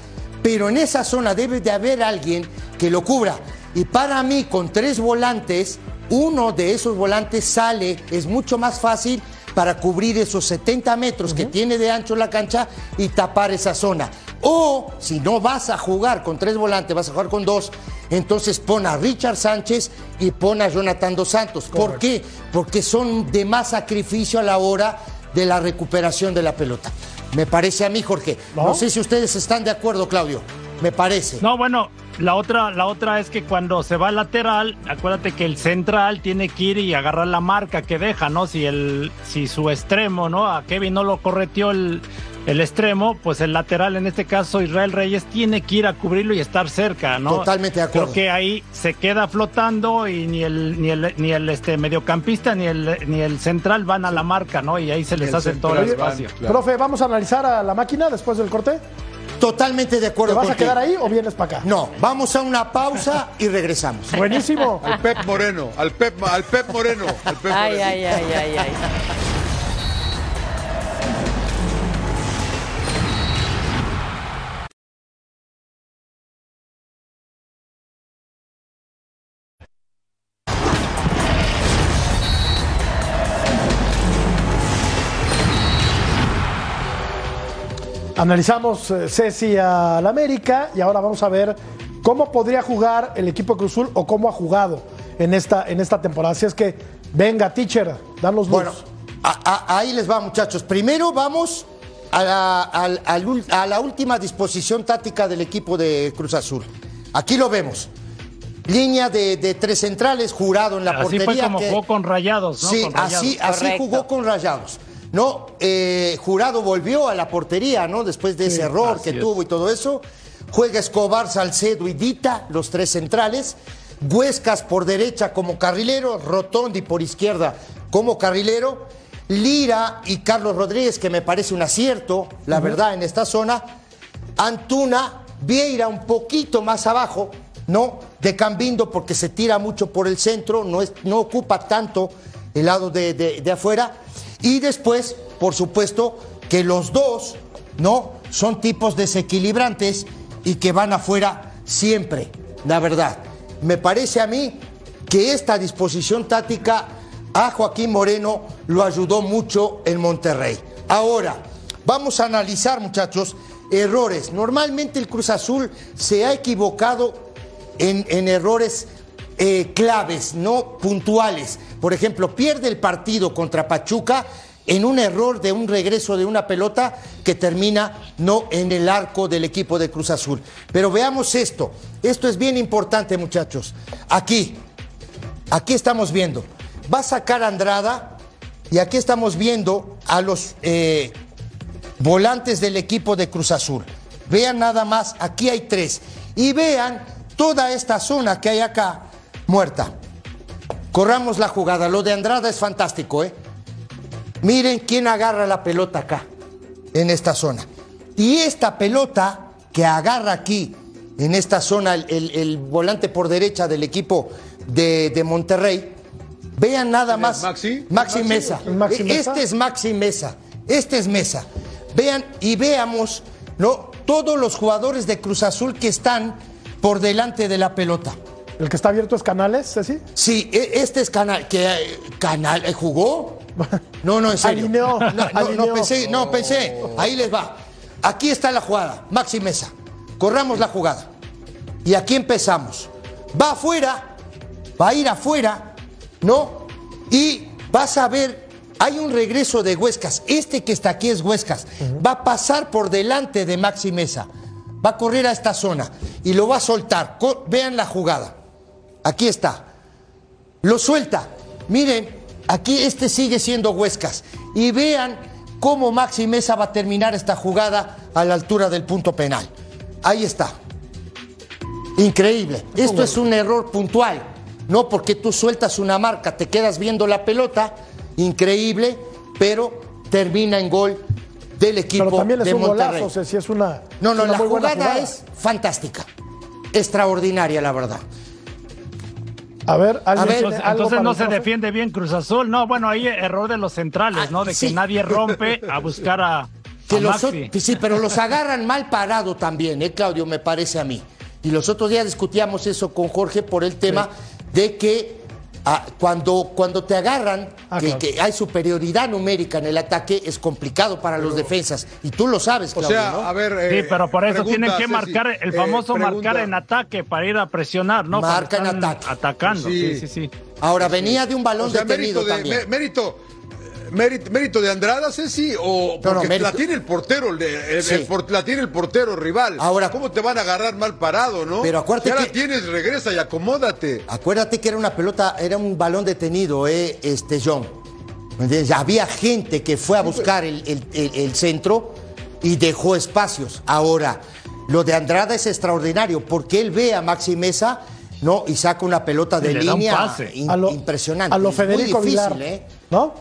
Pero en esa zona debe de haber alguien que lo cubra. Y para mí, con tres volantes, uno de esos volantes sale, es mucho más fácil para cubrir esos 70 metros que tiene de ancho la cancha y tapar esa zona. O si no vas a jugar con tres volantes, vas a jugar con dos, entonces pon a Richard Sánchez y pon a Jonathan Dos Santos. ¿Por qué? Porque son de más sacrificio a la hora de la recuperación de la pelota. Me parece a mí, Jorge. No, ¿No? sé si ustedes están de acuerdo, Claudio. Me parece. No, bueno, la otra, la otra es que cuando se va al lateral, acuérdate que el central tiene que ir y agarrar la marca que deja, ¿no? Si el, si su extremo, ¿no? A Kevin no lo correteó el, el extremo, pues el lateral, en este caso Israel Reyes, tiene que ir a cubrirlo y estar cerca, ¿no? Totalmente de acuerdo. Creo que ahí se queda flotando y ni el, ni el, ni el este mediocampista ni el, ni el central van a la marca, ¿no? Y ahí se les El hace todo el van, espacio. claro. Profe, vamos a analizar a la máquina después del corte. Totalmente de ¿Te acuerdo vas a quedar ahí o vienes para acá? No, vamos a una pausa y regresamos. Buenísimo. Al Pep Moreno, al Pep, al Pep Moreno, al Pep Ay, Moreno. ay, ay, ay, ay. Analizamos eh, Ceci al América y ahora vamos a ver cómo podría jugar el equipo de Cruz Azul o cómo ha jugado en esta, en esta temporada. Así es que, venga, teacher, danos luz. Bueno, a- a- ahí les va, muchachos. Primero vamos a la, a la última disposición táctica del equipo de Cruz Azul. Aquí lo vemos. Línea de, de tres centrales, jurado en la Así portería. fue como que- jugó con Rayados, ¿no? Sí, Con Rayados. así, así Correcto. jugó con Rayados. No, eh, Jurado volvió a la portería, ¿no? Después de ese error que es. tuvo y todo eso. Juega Escobar, Salcedo y Dita, los tres centrales. Huescas por derecha como carrilero, Rotondi por izquierda como carrilero. Lira y Carlos Rodríguez, que me parece un acierto, la verdad, en esta zona. Antuna, Vieira un poquito más abajo, ¿no? De Cambindo porque se tira mucho por el centro, no, es, no ocupa tanto el lado de, de- de afuera. Y después, por supuesto, que los dos, ¿no? Son tipos desequilibrantes y que van afuera siempre, la verdad. Me parece a mí que esta disposición táctica a Joaquín Moreno lo ayudó mucho en Monterrey. Ahora, vamos a analizar, muchachos, errores. Normalmente el Cruz Azul se ha equivocado en, en errores eh, claves, no puntuales. Por ejemplo, pierde el partido contra Pachuca en un error de un regreso de una pelota que termina no en el arco del equipo de Cruz Azul. Pero veamos esto. Esto es bien importante, muchachos. Aquí, aquí estamos viendo. Va a sacar Andrada y aquí estamos viendo a los, eh, volantes del equipo de Cruz Azul. Vean nada más, aquí hay tres. Y vean toda esta zona que hay acá muerta. Corramos la jugada. Lo de Andrada es fantástico, ¿eh? Miren quién agarra la pelota acá, en esta zona. Y esta pelota que agarra aquí, en esta zona, el, el- el volante por derecha del equipo de, de Monterrey, vean nada más. Maxi? Maxi Maxi? Mesa. Maxi Mesa? Este es Maxi Mesa. Este es Mesa. Vean y veamos, ¿no? Todos los jugadores de Cruz Azul que están por delante de la pelota. El que está abierto es Canales, Ceci. Sí, e- este es Canal. que eh, Canal eh, ¿Jugó? No, no, en serio. Alineó, No, no, alineó. no pensé, no pensé. Ahí les va. Aquí está la jugada. Maxi Mesa. Corramos la jugada. Y aquí empezamos. Va afuera, va a ir afuera, ¿no? Y vas a ver, hay un regreso de Huescas. Este que está aquí es Huescas. Va a pasar por delante de Maxi Mesa. Va a correr a esta zona y lo va a soltar. Vean la jugada. Aquí está. Lo suelta. Miren, aquí este sigue siendo Huescas. Y vean cómo Maxi Mesa va a terminar esta jugada a la altura del punto penal. Ahí está. Increíble. Esto es un error puntual. No porque tú sueltas una marca, te quedas viendo la pelota. Increíble, pero termina en gol del equipo Pero también es de un Monterrey. golazo, Ceci, es una. No, no, una la jugada, es fantástica. Extraordinaria, la verdad. A ver, ¿alguien ver, tiene Entonces, algo entonces para no se defiende bien Cruz Azul. No, bueno, ahí error de los centrales, ¿no? De que nadie rompe a buscar a, Que a los Maxi. sí, pero los agarran mal parado también, ¿eh, Claudio? Me parece a mí. Y los otros días discutíamos eso con Jorge por el tema de que ah, cuando, cuando te agarran, Ah, que, claro. que hay superioridad numérica en el ataque, es complicado para los defensas. Y tú lo sabes, O Claudio, sea, ¿no? a ver. Sí, eh, pero por eso pregunta, tienen que Ceci, marcar el eh, famoso marcar en ataque para ir a presionar, ¿no? Marca en ataque. Atacando, Sí. sí, sí, sí. Ahora, venía de un balón O sea, detenido mérito de, también. mé- mérito, mérito, mérito de Andrada, Ceci, o No, no, porque mérito- la tiene el portero, el, de- el- Sí. el por- la tiene el portero rival. Ahora- ¿cómo te van a agarrar mal parado, no? Pero acuérdate Si ahora que- tienes, regresa y acomódate. Acuérdate que era una pelota, era un balón detenido, eh, este John. Había gente que fue a buscar el, el- el- el centro y dejó espacios. Ahora, lo de Andrada es extraordinario porque él ve a Maxi Mesa ¿no? y saca una pelota de línea pase. in- A lo, impresionante. A lo Es muy Federico difícil, Vilar. ¿eh? ¿No?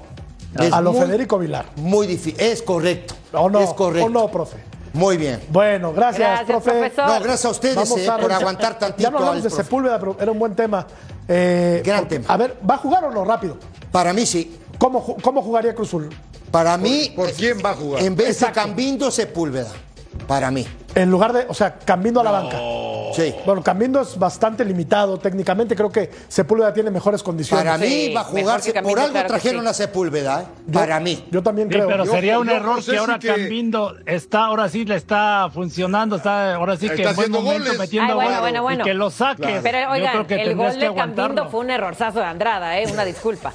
Es a lo muy- Federico Vilar. Muy difícil. Es correcto. ¿O no? Es correcto. ¿O no, profe? Muy bien. Bueno, gracias, Gracias, profe. profesor. No, gracias a ustedes Vamos eh, por aguantar tantito. Ya no hablamos al de profe. Sepúlveda, pero era un buen tema. Eh, Gran porque- tema. A ver, ¿va a jugar o no? Rápido. Para mí sí. ¿Cómo, cómo jugaría Cruzul? Para mí, ¿Por quién va a jugar? en vez Exacto. de Cambindo, Sepúlveda. Para mí. En lugar de, o sea, Cambindo a la banca. Sí. Bueno, Cambindo es bastante limitado técnicamente. Creo que Sepúlveda tiene mejores condiciones. Para Sí, mí va a mejor jugar. que Por algo claro trajeron sí. a Sepúlveda, ¿eh? Yo- Para mí. Yo también Sí, creo. pero Yo- sería un yo error no sé que ahora si que- Cambindo está, ahora sí le está funcionando, está ahora sí que Está en buen haciendo momento goles. metiendo Ay, bueno, goles. bueno, bueno. Y que lo saque. Pero Yo oigan, creo que el gol de Cambindo fue un errorzazo de Andrada, ¿eh? Una disculpa.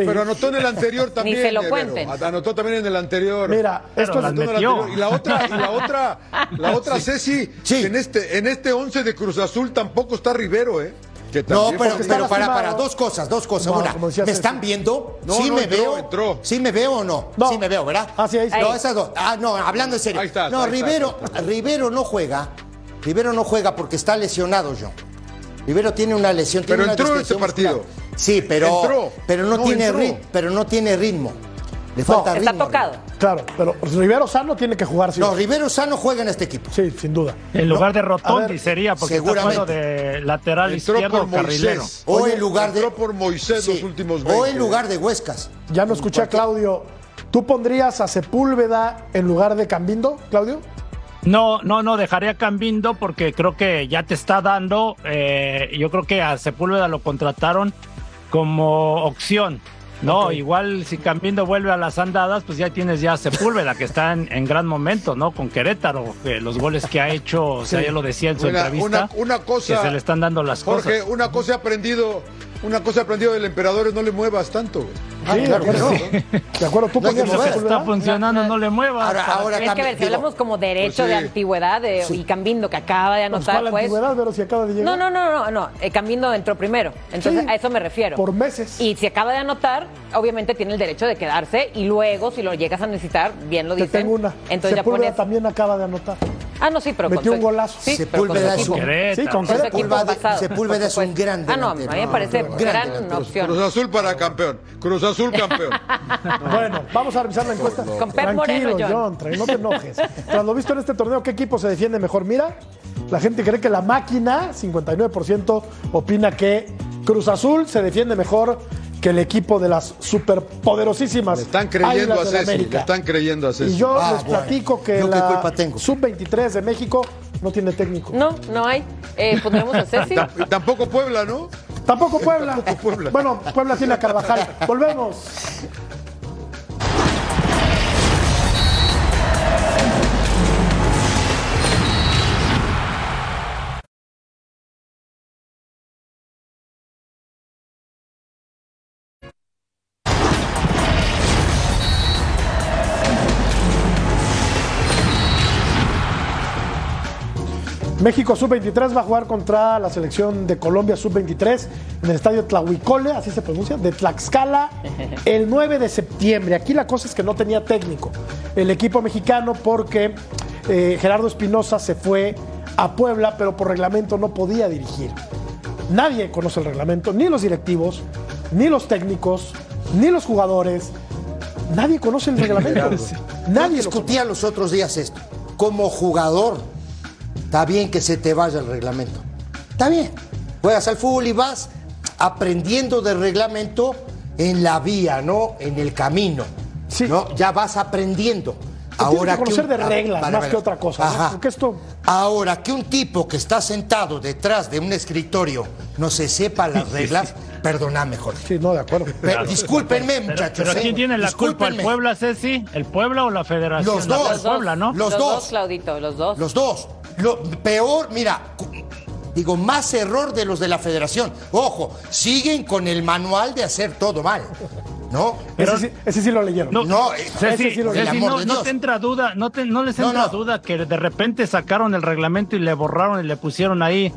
Sí. Pero anotó en el anterior también. se lo cuenten. Anotó también en el anterior. Mira, esto es. Anotó en el metió. anterior. Y la otra, y la otra, la otra Ceci, Sí. en este, en este 11 de Cruz Azul tampoco está Rivero, ¿eh? Que No, pero, pero para, para dos cosas, dos cosas. No, Una, ¿me están viendo? No, ¿Sí no, me entró, veo? entró. ¿Sí me veo o no? No. Sí me veo, ¿verdad? Ah, sí, ahí está. No, esas dos. Ah, no, hablando en serio. Ahí está, no, ahí está, Rivero, Rivero no juega. Rivero no juega porque está lesionado, John. Rivero tiene una lesión. tiene Pero una entró en este partido. muscular. Sí, pero, Entró. pero no, No, tiene entró. ritmo. Pero no tiene ritmo. Le falta Está ritmo. tocado. Claro, pero Rivero Sano tiene que jugar. Sí, No, Rivero Sano juega en este equipo. sí sin duda. En lugar de Rotondi ver, sería, porque está seguramente. jugando de lateral Entró izquierdo por carrilero. Moisés. O Oye, en lugar de. entró por Moisés los últimos O 20. en lugar de Huescas. Ya no escuché a Claudio. ¿Tú pondrías a Sepúlveda en lugar de Cambindo, Claudio? No, no, no, dejaría Cambindo porque creo que ya te está dando. eh, yo creo que a Sepúlveda lo contrataron como opción. No, igual si Cambindo vuelve a las andadas, pues ya tienes ya a Sepúlveda, que está en, en gran momento, ¿no? Con Querétaro, que los goles que ha hecho, o sea, Sí. ya lo decía en su Una- entrevista, una- una cosa- que se le están dando las Jorge, cosas. una cosa he aprendido Una cosa aprendido del emperador es no le muevas tanto, güey. Sí, claro de que acuerdo. no. De acuerdo, tú No que ponías mover. esa Está ¿verdad? funcionando, no le muevas. Ahora, ahora Es que a también, ver, si hablamos como derecho Pues de sí. antigüedad de, y Cambindo, que acaba de Pues, anotar, ¿Cuál pues. antigüedad, pero si acaba de llegar? No, no, no, no, no. eh, Cambindo entró primero. Entonces, Sí, a eso me refiero. por meses. Y si acaba de anotar, obviamente tiene el derecho de quedarse y luego, si lo llegas a necesitar, bien lo Te dicen. tengo una. Entonces ya Sepúlveda pones. también acaba de anotar. Ah, no, sí, pero Metió un golazo. Sí, Sepúlveda es un- Querétaro. Sí, con Sepúlveda- Sepúlveda es un gran Ah, no, a mí me parece Gran gran delantero. opción. Cruz Azul para campeón. Cruz Azul campeón. Bueno, vamos a revisar la encuesta. Con Pep Moreno, Tranquilo, John. John, no te enojes. Tras lo visto en este torneo, ¿qué equipo se defiende mejor? Mira, la gente cree que la máquina, 59%, opina que Cruz Azul se defiende mejor que el equipo de las superpoderosísimas Le están creyendo a Ceci. Le están creyendo a Ceci. Y yo Ah, les bueno. platico que ¿Yo la culpa tengo? sub-23 de México no tiene técnico. No, no hay. Eh, pondremos a Ceci. Y tampoco Puebla, ¿no? Tampoco Puebla. Tampoco Puebla. Bueno, Puebla tiene a Carvajal. Volvemos. México Sub-23 va a jugar contra la selección de Colombia Sub-23 en el estadio Tlahuicole, así se pronuncia, de Tlaxcala, el 9 de septiembre. Aquí la cosa es que no tenía técnico el equipo mexicano porque eh, Gerardo Espinosa se fue a Puebla, pero por reglamento no podía dirigir. Nadie conoce el reglamento, ni los directivos, ni los técnicos, ni los jugadores. Nadie conoce el reglamento. Yo Nadie lo discutía los otros días esto. Como jugador, está bien que se te vaya el reglamento. Está bien. Juegas al fútbol y vas aprendiendo del reglamento en la vía, ¿no? En el camino. Sí. ¿no? Ya vas aprendiendo. tienes que conocer un- de reglas vale, más que otra cosa, ¿no? Ajá. Porque esto- Ahora que un tipo que está sentado detrás de un escritorio no se sepa las reglas, perdóname, Jorge. Sí, no, de acuerdo. Pero, discúlpenme, Pero, muchachos. pero ¿eh? ¿quién tiene la culpa? ¿El. Puebla, Ceci? ¿El Puebla o la Federación? Los La- dos. El Puebla, ¿no? Los Los dos. dos, Claudito, los dos. Los dos. Lo peor, mira, digo, más error de los de la federación. Ojo, siguen con el manual de hacer todo mal. ¿No? Pero- ese, sí, ese sí lo leyeron. No, eh, ese sí lo- amor no, no Dios. te entra duda, no, te- no les No, entra no. duda que de repente sacaron el reglamento y le borraron y le pusieron ahí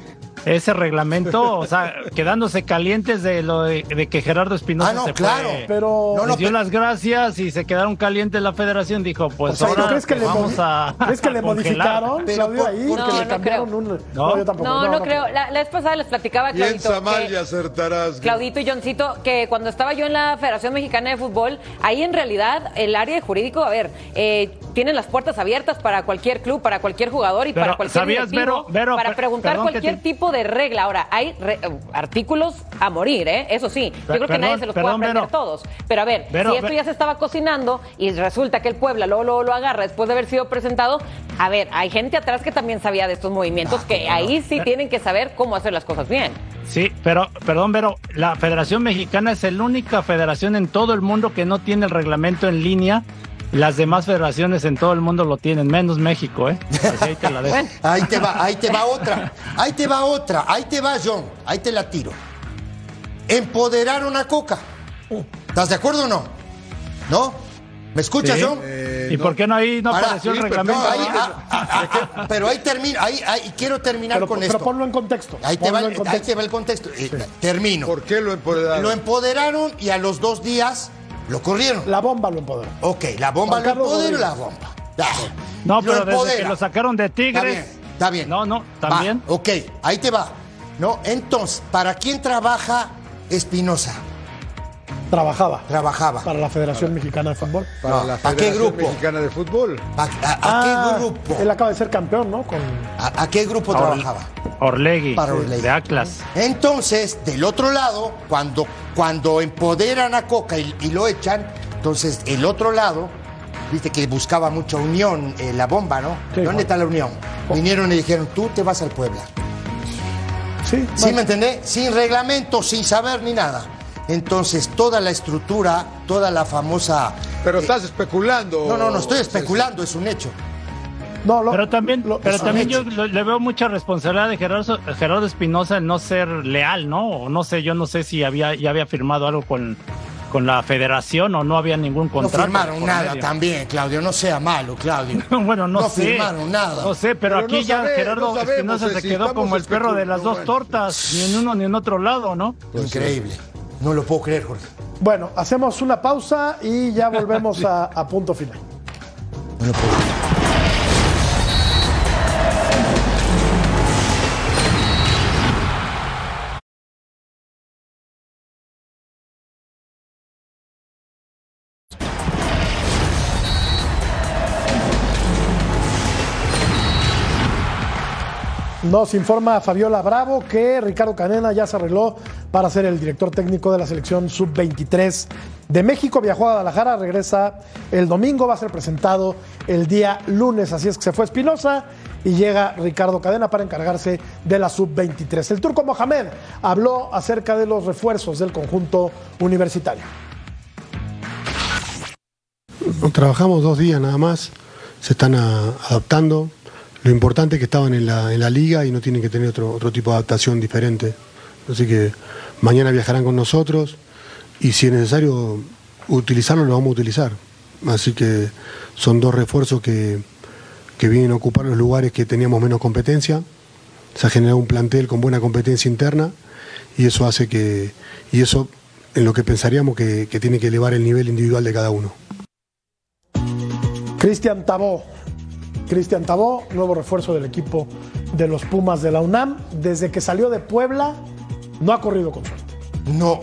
ese reglamento, o sea, quedándose calientes de lo de, de que Gerardo Espinosa Ah, no, se claro, fue. pero- No, Les no, dio pero- las gracias y se quedaron calientes la federación, dijo, pues O sea, ahora ¿crees que le, vamos a ¿crees que le a modificaron, Pero por- ahí? porque- que No, le no cambiaron creo. un... No. yo tampoco. No, no, creo. La, la vez pasada les platicaba, Claudito. Piensa mal que- y acertarás. Claudito y Johncito, que cuando estaba yo en la Federación Mexicana de Fútbol, ahí en realidad el área de jurídico, a ver, eh, tienen las puertas abiertas para cualquier club, para cualquier jugador y Pero, para cualquier ¿sabías, directivo, Vero- Vero, para preguntar cualquier te- tipo de regla. Ahora, hay re- eh, artículos a morir, ¿eh? Eso sí. Yo creo que perdón, nadie se los puede aprender todos. Pero a ver, si esto ya se estaba cocinando y resulta que el Puebla luego, luego lo agarra después de haber sido presentado, a ver, hay gente atrás que también sabía de estos movimientos que ahí sí tienen que saber cómo hacer las cosas bien. Sí, pero, perdón, pero la Federación Mexicana es la única federación en todo el mundo que no tiene el reglamento en línea. Las demás federaciones en todo el mundo lo tienen, menos México, ¿eh? Así ahí te la dejo. Bueno. Ahí te va, ahí te va otra. Ahí te va otra. Ahí te va, John. Ahí te la tiro. Empoderaron a Coca. ¿Estás de acuerdo o no? ¿No? ¿Me escuchas, Sí. John? Eh, ¿Y por qué no ahí no Ahora, apareció el sí, pero reglamento? No, ahí, ah, ah, ah, pero ahí termino, ahí, ahí quiero terminar Pero, con pero esto. ponlo en contexto. Ahí te, va, el- en ahí contexto. te va el contexto. Eh, Termino. ¿Por qué lo empoderaron? Lo empoderaron y a los dos días lo corrieron. La bomba lo empoderó. Ok, la bomba Juan lo empoderó la bomba. Ah, No, pero desde que lo sacaron de Está Tigres. bien, está bien. No, no, también. ok, ahí te va. ¿No? Entonces, ¿para quién trabaja Espinosa? Trabajaba Trabajaba. para la Federación Mexicana de Fútbol. Para No, la ¿a qué Federación grupo? Mexicana de Fútbol. ¿A, a- a Ah, qué grupo? Él acaba de ser campeón, ¿no? Con... ¿A, a qué grupo trabajaba? Orlegui, Para Orlegui. de Atlas. Entonces, del otro lado, cuando, cuando empoderan a Coca y, y lo echan, entonces el otro lado, viste que buscaba mucha unión, eh, la bomba, ¿no? Sí, ¿Dónde está la unión? Vinieron y dijeron, tú te vas al Puebla. Sí, ¿Sí me entendés? Sin reglamento, sin saber ni nada. Entonces, toda la estructura, toda la famosa... Pero eh, estás especulando. No, no, no estoy especulando, es un hecho. No, lo- pero también, lo- pero también yo lo- le veo mucha responsabilidad de Gerardo, Gerardo Espinosa en no ser leal, ¿no? O no sé, yo no sé si había ya había firmado algo con, con la federación o no había ningún No contrato. firmaron por nada medio. también, Claudio. No sea malo, Claudio. bueno, no, No sé. firmaron nada. No sé, pero, Pero aquí no ya sabe- Gerardo no Espinosa se quedó como el perro de las dos bueno. tortas, ni en uno ni en otro lado, ¿no? Increíble. No lo puedo creer, Jorge. Bueno, hacemos una pausa y ya volvemos a, a punto final. No lo puedo creer. Nos informa Fabiola Bravo que Ricardo Canena ya se arregló para ser el director técnico de la selección sub-23 de México. Viajó a Guadalajara, regresa el domingo, va a ser presentado el día lunes. Así es que se fue Espinosa y llega Ricardo Cadena para encargarse de la sub-23. El turco Mohamed habló acerca de los refuerzos del conjunto universitario. Trabajamos dos días nada más, se están adaptando. Lo importante es que estaban en la, en la liga y no tienen que tener otro, otro tipo de adaptación diferente. Así que mañana viajarán con nosotros y si es necesario utilizarlo, lo vamos a utilizar. Así que son dos refuerzos que, que vienen a ocupar los lugares que teníamos menos competencia. Se ha generado un plantel con buena competencia interna y eso hace que, y eso en lo que pensaríamos que, que tiene que elevar el nivel individual de cada uno. Cristian Tabó. Cristian Tabó, nuevo refuerzo del equipo de los Pumas de la UNAM. Desde que salió de Puebla, no ha corrido con suerte. No,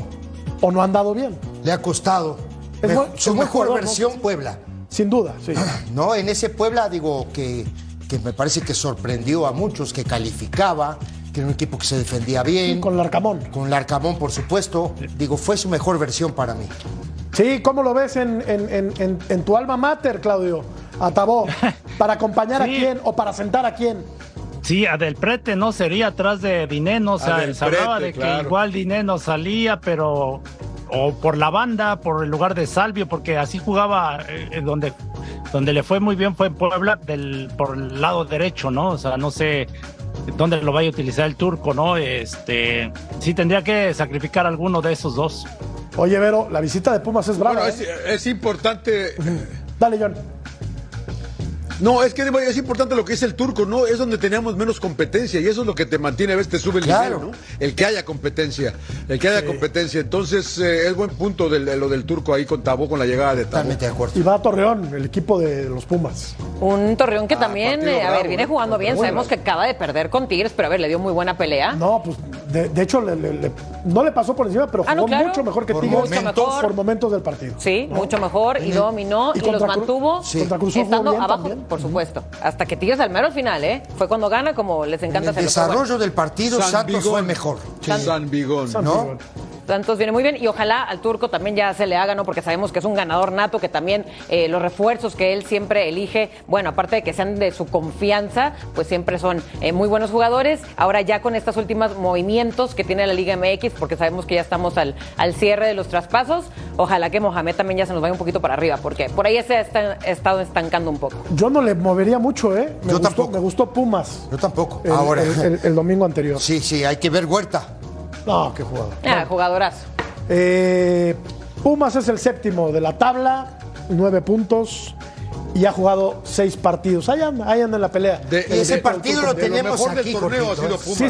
O no han dado bien. le ha costado. Es buen- Su mejor jugador, ¿no? versión, Puebla. Sin duda, sí. No, en ese Puebla digo que, que me parece que sorprendió a muchos, que calificaba, que era un equipo que se defendía bien. Con Larcamón. Con Larcamón, por supuesto. Digo, fue su mejor versión para mí. Sí, ¿cómo lo ves en, en- en- en- en tu alma mater, Claudio? A Tabó. ¿Para acompañar Sí. a quién o para sentar a quién? Sí, a Del Prete no sería atrás de Dineno, o sea, se hablaba de que igual Dineno salía, pero o por la banda, por el lugar de Salvio, porque así jugaba eh, eh, donde donde le fue muy bien fue en Puebla del por el lado derecho, ¿no? O sea, no sé dónde lo vaya a utilizar el turco, ¿no? Este, sí tendría que sacrificar alguno de esos dos. Oye, Vero, la visita de Pumas es brava. Bueno, es, ¿eh? es importante. Dale, John. No, es que es importante lo que es el turco, ¿no? Es donde teníamos menos competencia y eso es lo que te mantiene, a veces te sube el Claro. nivel, ¿no? El que haya competencia, el que haya competencia. Entonces, eh, es buen punto del- de lo del turco ahí con Tabó, con la llegada de Tabó. Totalmente de acuerdo. Y va a Torreón, el equipo de los Pumas. Un Torreón que Ah, también, eh, a ver, viene ¿eh? jugando bien. Sabemos que acaba de perder con Tigres, pero a ver, le dio muy buena pelea. No, pues de, de hecho le- le- le- no le pasó por encima, pero Ah, no, jugó claro. mucho mejor que Por Tigres momentos. Mucho por momentos del partido. Sí, ¿no? mucho mejor y dominó y, Y los mantuvo Sí. Estando bien abajo, también. Por supuesto. Hasta que Tigres al mero al final, ¿eh? Fue cuando gana, como les En encanta el. Pero bueno, desarrollo del partido, San Santos fue mejor. San Vigón. San ¿no? Miguel. Santos viene muy bien y ojalá al turco también ya se le haga, ¿no? Porque sabemos que es un ganador nato, que también eh, los refuerzos que él siempre elige, bueno, aparte de que sean de su confianza, pues siempre son eh, muy buenos jugadores. Ahora ya con estos últimos movimientos que tiene la Liga MX, porque sabemos que ya estamos al, al cierre de los traspasos, ojalá que Mohamed también ya se nos vaya un poquito para arriba, porque por ahí se ha esta- estado estancando un poco. Yo no le movería mucho, ¿eh? Me Yo gustó, tampoco. Me gustó Pumas. Yo tampoco. El, Ahora. el- el- el domingo anterior. Sí, sí, hay que ver Huerta. No, qué jugador. Ah, jugadorazo. Eh, Pumas es el séptimo de la tabla, nueve puntos y ha jugado seis partidos. Ahí anda, ahí anda en la pelea. De- Y ese de- partido lo de tenemos mejor del aquí, torneo ha sido. Pumas, sí, ¿eh?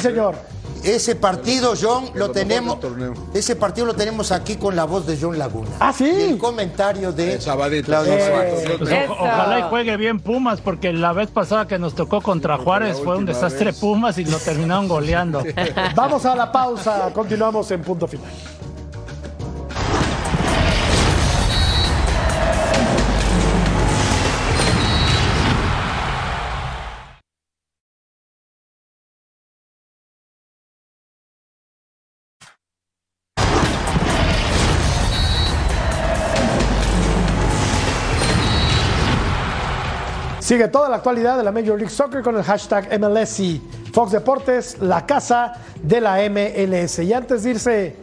Ese partido, John, lo tenemos. Ese partido lo tenemos aquí con la voz de John Laguna. Ah, sí. Y el comentario de El Sabadell. Claudio ojalá y juegue bien Pumas, porque la vez pasada que nos tocó contra Juárez fue un desastre vez. Pumas y lo terminaron goleando. Vamos a la pausa, continuamos en punto final. Sigue toda la actualidad de la Major League Soccer con el hashtag MLSI. Fox Deportes, la casa de la MLS. Y antes de irse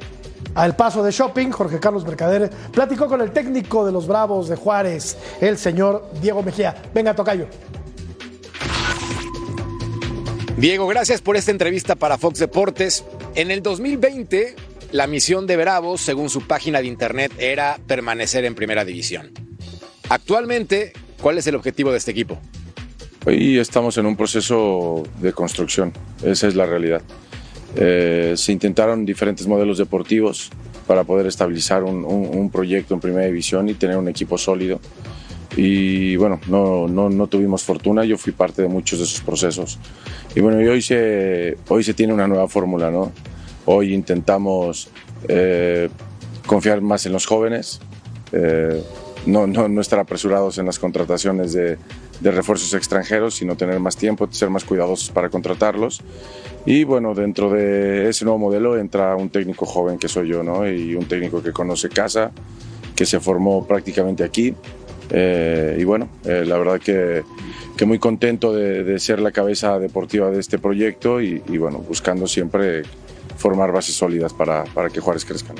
al paso de shopping, Jorge Carlos Mercader platicó con el técnico de los Bravos de Juárez, el señor Diego Mejía. Venga, Tocayo. Diego, gracias por esta entrevista para Fox Deportes. En el 2020, la misión de Bravos, según su página de internet, era permanecer en primera división. Actualmente, ¿cuál es el objetivo de este equipo? Hoy estamos en un proceso de construcción, esa es la realidad. Eh, se intentaron diferentes modelos deportivos para poder estabilizar un, un- un proyecto en primera división y tener un equipo sólido. Y bueno, no, no, no tuvimos fortuna, yo fui parte de muchos de esos procesos. Y bueno, y hoy se, hoy se tiene una nueva fórmula, ¿no? Hoy intentamos eh, confiar más en los jóvenes, eh, no, no, no estar apresurados en las contrataciones de, refuerzos extranjeros, sino tener más tiempo, ser más cuidadosos para contratarlos. Y bueno, dentro de ese nuevo modelo entra un técnico joven que soy yo, ¿no? Y un técnico que conoce casa, que se formó prácticamente aquí. Eh, y bueno, eh, la verdad que, que muy contento de, de ser la cabeza deportiva de este proyecto y, y bueno, buscando siempre formar bases sólidas para, para que Juárez crezca.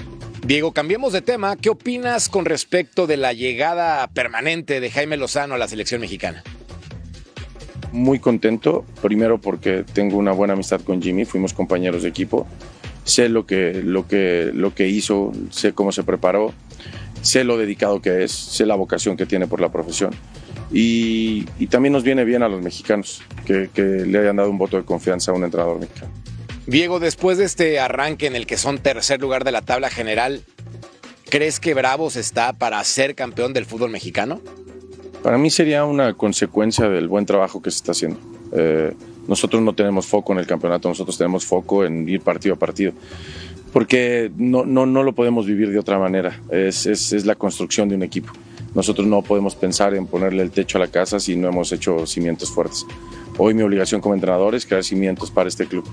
Diego, cambiemos de tema. ¿Qué opinas con respecto de la llegada permanente de Jaime Lozano a la selección mexicana? muy contento, primero porque tengo una buena amistad con Jimmy, fuimos compañeros de equipo, sé lo que, lo que, lo que hizo, sé cómo se preparó, sé lo dedicado que es, sé la vocación que tiene por la profesión. Y, y también nos viene bien a los mexicanos que, que le hayan dado un voto de confianza a un entrenador mexicano. Diego, después de este arranque en el que son tercer lugar de la tabla general, ¿crees que Bravos está para ser campeón del fútbol mexicano? Para mí sería una consecuencia del buen trabajo que se está haciendo. Eh, nosotros no tenemos foco en el campeonato, nosotros tenemos foco en ir partido a partido, porque no, no, no lo podemos vivir de otra manera, es, es, es la construcción de un equipo. Nosotros no podemos pensar en ponerle el techo a la casa si no hemos hecho cimientos fuertes. Hoy mi obligación como entrenador es crear cimientos para este club.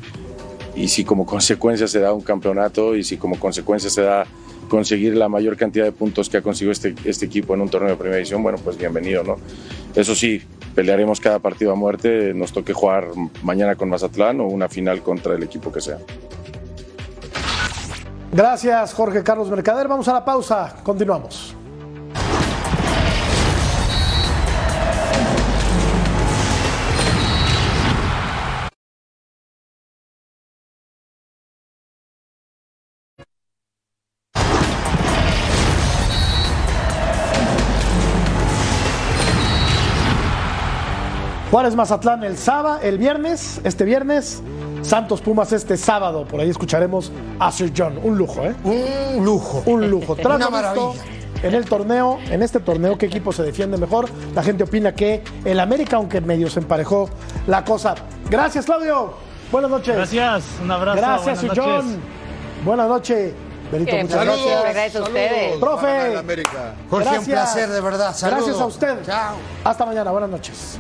Y si como consecuencia se da un campeonato y si como consecuencia se da conseguir la mayor cantidad de puntos que ha conseguido este, este equipo en un torneo de primera división, bueno, pues bienvenido, ¿no? Eso sí, pelearemos cada partido a muerte, nos toque jugar mañana con Mazatlán o una final contra el equipo que sea. Gracias, Jorge Carlos Mercader. Vamos a la pausa. Continuamos. Juárez Mazatlán el sábado, el viernes, este viernes. Santos Pumas este sábado. Por ahí escucharemos a Sir John. Un lujo, ¿eh? Un lujo. Un lujo. Tras Una maravilla. En el torneo, en este torneo, ¿qué equipo se defiende mejor? La gente opina que el América, aunque medio se emparejó la cosa. Gracias, Claudio. Buenas noches. Gracias, un abrazo. Gracias, Sir John. Buenas noches. Benito, muchas bonito. gracias. Gracias a ustedes. Profe. Jorge, un Gracias. placer, de verdad. Saludos. Gracias a usted. Chao. Hasta mañana. Buenas noches.